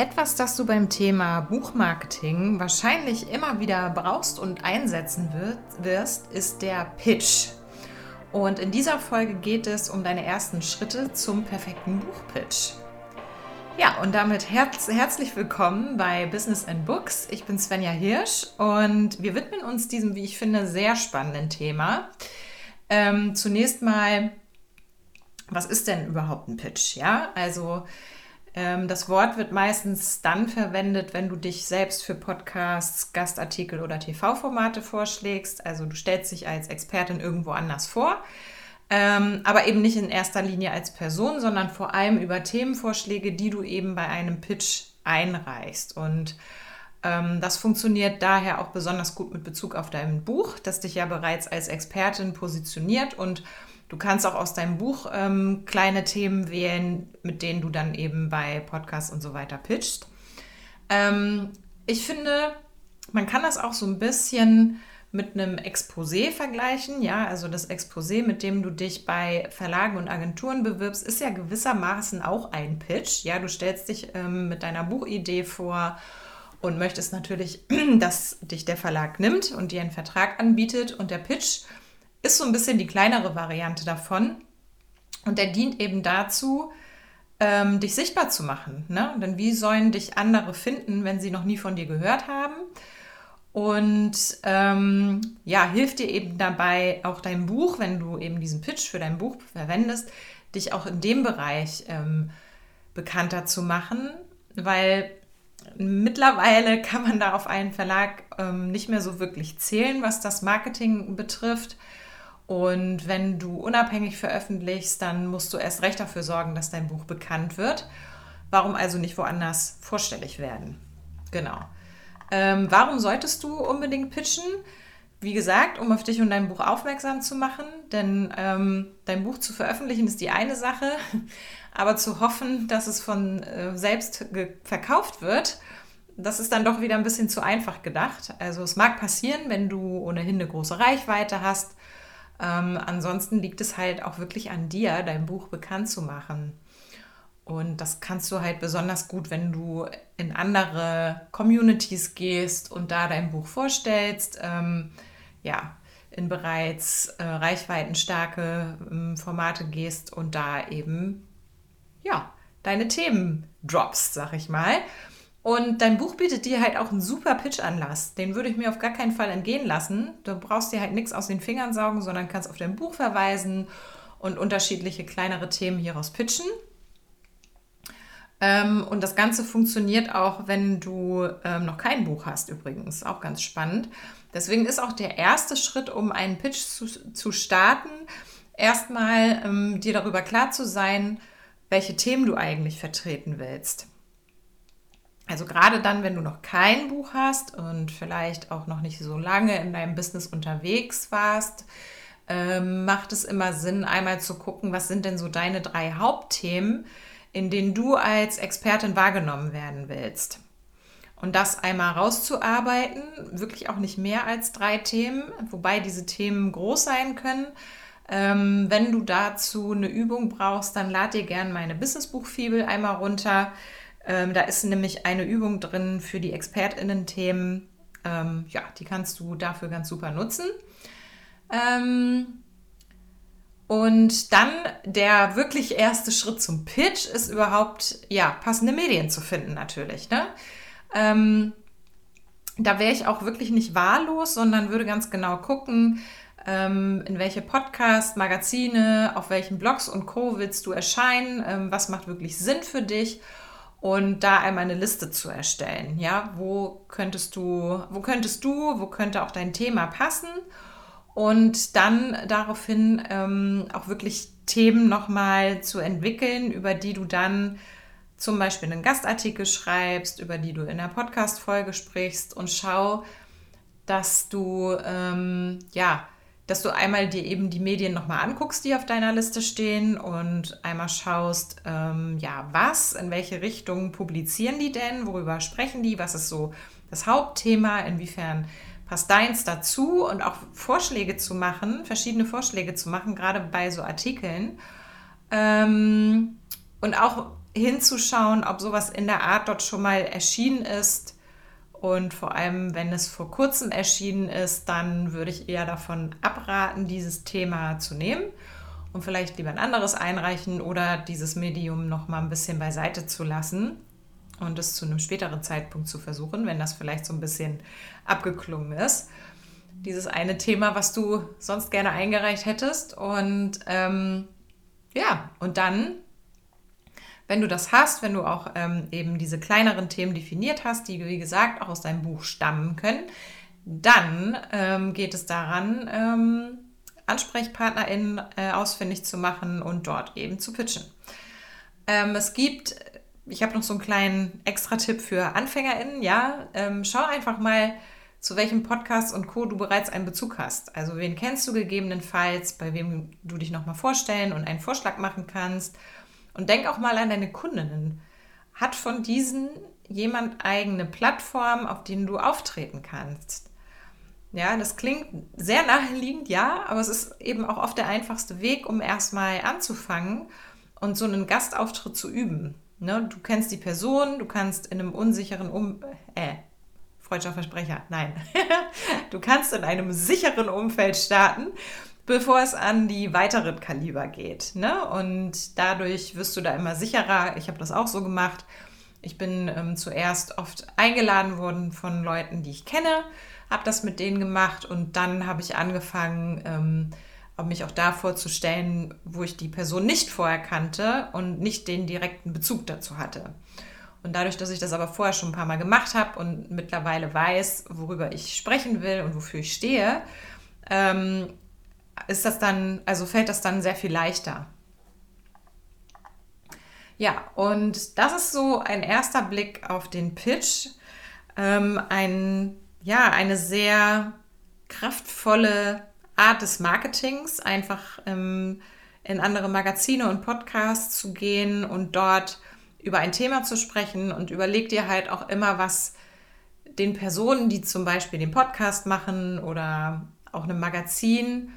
Etwas, das du beim Thema Buchmarketing wahrscheinlich immer wieder brauchst und einsetzen wirst, ist der Pitch. Und in dieser Folge geht es um deine ersten Schritte zum perfekten Buchpitch. Ja, und damit herz herzlich willkommen bei Business and Books. Ich bin Svenja Hirsch und wir widmen uns diesem, wie ich finde, sehr spannenden Thema. Ähm, zunächst mal, was ist denn überhaupt ein Pitch? Ja, also das Wort wird meistens dann verwendet, wenn du dich selbst für Podcasts, Gastartikel oder TV-Formate vorschlägst. Also du stellst dich als Expertin irgendwo anders vor, ähm, aber eben nicht in erster Linie als Person, sondern vor allem über Themenvorschläge, die du eben bei einem Pitch einreichst. Und ähm, das funktioniert daher auch besonders gut mit Bezug auf dein Buch, das dich ja bereits als Expertin positioniert und Du kannst auch aus deinem Buch ähm, kleine Themen wählen, mit denen du dann eben bei Podcasts und so weiter pitchst. Ähm, ich finde, man kann das auch so ein bisschen mit einem Exposé vergleichen. Ja, also das Exposé, mit dem du dich bei Verlagen und Agenturen bewirbst, ist ja gewissermaßen auch ein Pitch. Ja, du stellst dich ähm, mit deiner Buchidee vor und möchtest natürlich, dass dich der Verlag nimmt und dir einen Vertrag anbietet. Und der Pitch ist so ein bisschen die kleinere Variante davon. Und der dient eben dazu, ähm, dich sichtbar zu machen. Ne? Denn wie sollen dich andere finden, wenn sie noch nie von dir gehört haben? Und ähm, ja, hilft dir eben dabei auch dein Buch, wenn du eben diesen Pitch für dein Buch verwendest, dich auch in dem Bereich ähm, bekannter zu machen, weil mittlerweile kann man da auf einen Verlag ähm, nicht mehr so wirklich zählen, was das Marketing betrifft. Und wenn du unabhängig veröffentlichst, dann musst du erst recht dafür sorgen, dass dein Buch bekannt wird. Warum also nicht woanders vorstellig werden? Genau. Ähm, warum solltest du unbedingt pitchen? Wie gesagt, um auf dich und dein Buch aufmerksam zu machen, denn ähm, dein Buch zu veröffentlichen ist die eine Sache, aber zu hoffen, dass es von äh, selbst verkauft wird, das ist dann doch wieder ein bisschen zu einfach gedacht. Also es mag passieren, wenn du ohnehin eine große Reichweite hast ähm, ansonsten liegt es halt auch wirklich an dir, dein Buch bekannt zu machen. Und das kannst du halt besonders gut, wenn du in andere Communities gehst und da dein Buch vorstellst. Ähm, ja, in bereits äh, reichweitenstarke ähm, Formate gehst und da eben ja deine Themen droppst, sag ich mal. Und dein Buch bietet dir halt auch einen super Pitch-Anlass. Den würde ich mir auf gar keinen Fall entgehen lassen. Du brauchst dir halt nichts aus den Fingern saugen, sondern kannst auf dein Buch verweisen und unterschiedliche kleinere Themen hieraus pitchen. Ähm, und das Ganze funktioniert auch, wenn du ähm, noch kein Buch hast, übrigens. Auch ganz spannend. Deswegen ist auch der erste Schritt, um einen Pitch zu, zu starten, erstmal ähm, dir darüber klar zu sein, welche Themen du eigentlich vertreten willst. Also gerade dann, wenn du noch kein Buch hast und vielleicht auch noch nicht so lange in deinem Business unterwegs warst, ähm, macht es immer Sinn, einmal zu gucken, was sind denn so deine drei Hauptthemen, in denen du als Expertin wahrgenommen werden willst. Und das einmal rauszuarbeiten, wirklich auch nicht mehr als drei Themen, wobei diese Themen groß sein können. Ähm, wenn du dazu eine Übung brauchst, dann lad dir gerne meine Businessbuch-Fibel einmal runter. Ähm, da ist nämlich eine Übung drin für die ExpertInnen-Themen. Ähm, ja, die kannst du dafür ganz super nutzen. Ähm, und dann der wirklich erste Schritt zum Pitch ist überhaupt, ja, passende Medien zu finden natürlich. Ne? Ähm, da wäre ich auch wirklich nicht wahllos, sondern würde ganz genau gucken, ähm, in welche Podcasts, Magazine, auf welchen Blogs und Co. willst du erscheinen, ähm, was macht wirklich Sinn für dich und da einmal eine Liste zu erstellen. Ja, wo könntest du, wo könntest du, wo könnte auch dein Thema passen und dann daraufhin ähm, auch wirklich Themen nochmal zu entwickeln, über die du dann zum Beispiel einen Gastartikel schreibst, über die du in der Podcast-Folge sprichst und schau, dass du ähm, ja dass du einmal dir eben die Medien nochmal anguckst, die auf deiner Liste stehen und einmal schaust, ähm, ja, was, in welche Richtung publizieren die denn, worüber sprechen die, was ist so das Hauptthema, inwiefern passt deins dazu und auch Vorschläge zu machen, verschiedene Vorschläge zu machen, gerade bei so Artikeln. Ähm, und auch hinzuschauen, ob sowas in der Art dort schon mal erschienen ist. Und vor allem, wenn es vor kurzem erschienen ist, dann würde ich eher davon abraten, dieses Thema zu nehmen und vielleicht lieber ein anderes einreichen oder dieses Medium noch mal ein bisschen beiseite zu lassen und es zu einem späteren Zeitpunkt zu versuchen, wenn das vielleicht so ein bisschen abgeklungen ist. Dieses eine Thema, was du sonst gerne eingereicht hättest. Und ähm, ja, und dann, wenn du das hast, wenn du auch ähm, eben diese kleineren Themen definiert hast, die, wie gesagt, auch aus deinem Buch stammen können, dann ähm, geht es daran, ähm, AnsprechpartnerInnen äh, ausfindig zu machen und dort eben zu pitchen. Ähm, es gibt, ich habe noch so einen kleinen Extra-Tipp für AnfängerInnen, ja, ähm, schau einfach mal, zu welchem Podcast und Co. du bereits einen Bezug hast. Also wen kennst du gegebenenfalls, bei wem du dich nochmal vorstellen und einen Vorschlag machen kannst. Und denk auch mal an deine Kundinnen. Hat von diesen jemand eigene Plattform, auf denen du auftreten kannst? Ja, das klingt sehr naheliegend, ja, aber es ist eben auch oft der einfachste Weg, um erstmal anzufangen und so einen Gastauftritt zu üben. Ne? Du kennst die Person, du kannst in einem unsicheren um äh, freudscher nein. du kannst in einem sicheren Umfeld starten, bevor es an die weiteren Kaliber geht. Ne? Und dadurch wirst du da immer sicherer. Ich habe das auch so gemacht. Ich bin ähm, zuerst oft eingeladen worden von Leuten, die ich kenne habe das mit denen gemacht und dann habe ich angefangen, ähm, mich auch da vorzustellen, wo ich die Person nicht vorher kannte und nicht den direkten Bezug dazu hatte. Und dadurch, dass ich das aber vorher schon ein paar Mal gemacht habe und mittlerweile weiß, worüber ich sprechen will und wofür ich stehe, ähm, ist das dann, also fällt das dann sehr viel leichter. Ja, und das ist so ein erster Blick auf den Pitch. Ähm, ein ja, eine sehr kraftvolle Art des Marketings, einfach ähm, in andere Magazine und Podcasts zu gehen und dort über ein Thema zu sprechen und überleg dir halt auch immer, was den Personen, die zum Beispiel den Podcast machen oder auch einem Magazin,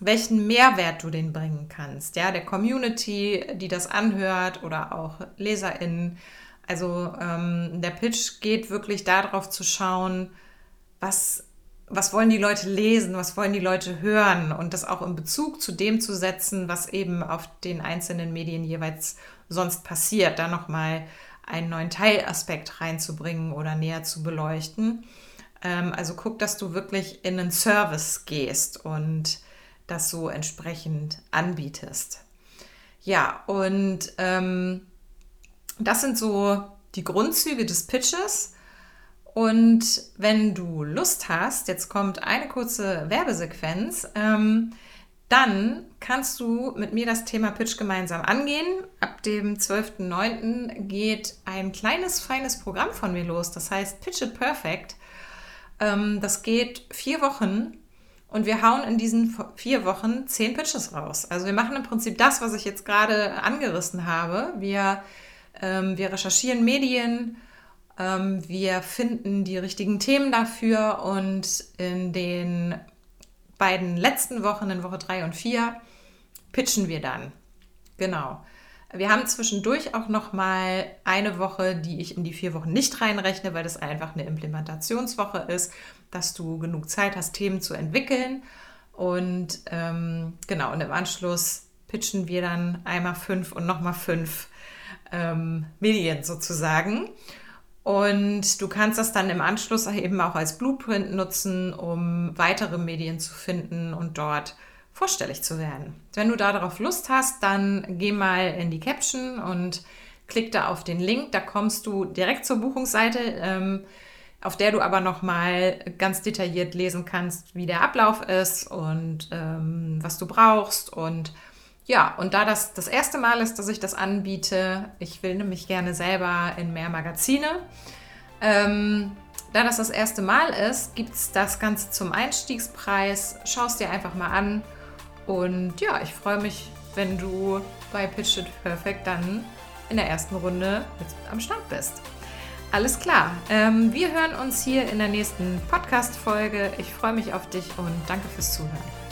welchen Mehrwert du denen bringen kannst. Ja, der Community, die das anhört oder auch LeserInnen. Also ähm, der Pitch geht wirklich darauf zu schauen, was, was wollen die Leute lesen, was wollen die Leute hören und das auch in Bezug zu dem zu setzen, was eben auf den einzelnen Medien jeweils sonst passiert, da nochmal einen neuen Teilaspekt reinzubringen oder näher zu beleuchten. Ähm, also guck, dass du wirklich in einen Service gehst und das so entsprechend anbietest. Ja, und ähm, das sind so die Grundzüge des Pitches. Und wenn du Lust hast, jetzt kommt eine kurze Werbesequenz, ähm, dann kannst du mit mir das Thema Pitch gemeinsam angehen. Ab dem 12.09. geht ein kleines, feines Programm von mir los. Das heißt Pitch It Perfect. Ähm, das geht vier Wochen und wir hauen in diesen vier Wochen zehn Pitches raus. Also wir machen im Prinzip das, was ich jetzt gerade angerissen habe. Wir, ähm, wir recherchieren Medien, ähm, wir finden die richtigen Themen dafür und in den beiden letzten Wochen, in Woche 3 und 4, pitchen wir dann. Genau. Wir haben zwischendurch auch noch mal eine Woche, die ich in die vier Wochen nicht reinrechne, weil das einfach eine Implementationswoche ist, dass du genug Zeit hast, Themen zu entwickeln. Und ähm, genau, und im Anschluss pitchen wir dann einmal fünf und nochmal fünf ähm, Medien sozusagen. Und du kannst das dann im Anschluss eben auch als Blueprint nutzen, um weitere Medien zu finden und dort vorstellig zu werden. Wenn du darauf Lust hast, dann geh mal in die Caption und klick da auf den Link. Da kommst du direkt zur Buchungsseite, ähm, auf der du aber nochmal ganz detailliert lesen kannst, wie der Ablauf ist und ähm, was du brauchst und ja, und da das das erste Mal ist, dass ich das anbiete, ich will nämlich gerne selber in mehr Magazine. Ähm, da das das erste Mal ist, gibt es das Ganze zum Einstiegspreis. Schau es dir einfach mal an. Und ja, ich freue mich, wenn du bei Pitch It Perfect dann in der ersten Runde mit am Start bist. Alles klar. Ähm, wir hören uns hier in der nächsten Podcast-Folge. Ich freue mich auf dich und danke fürs Zuhören.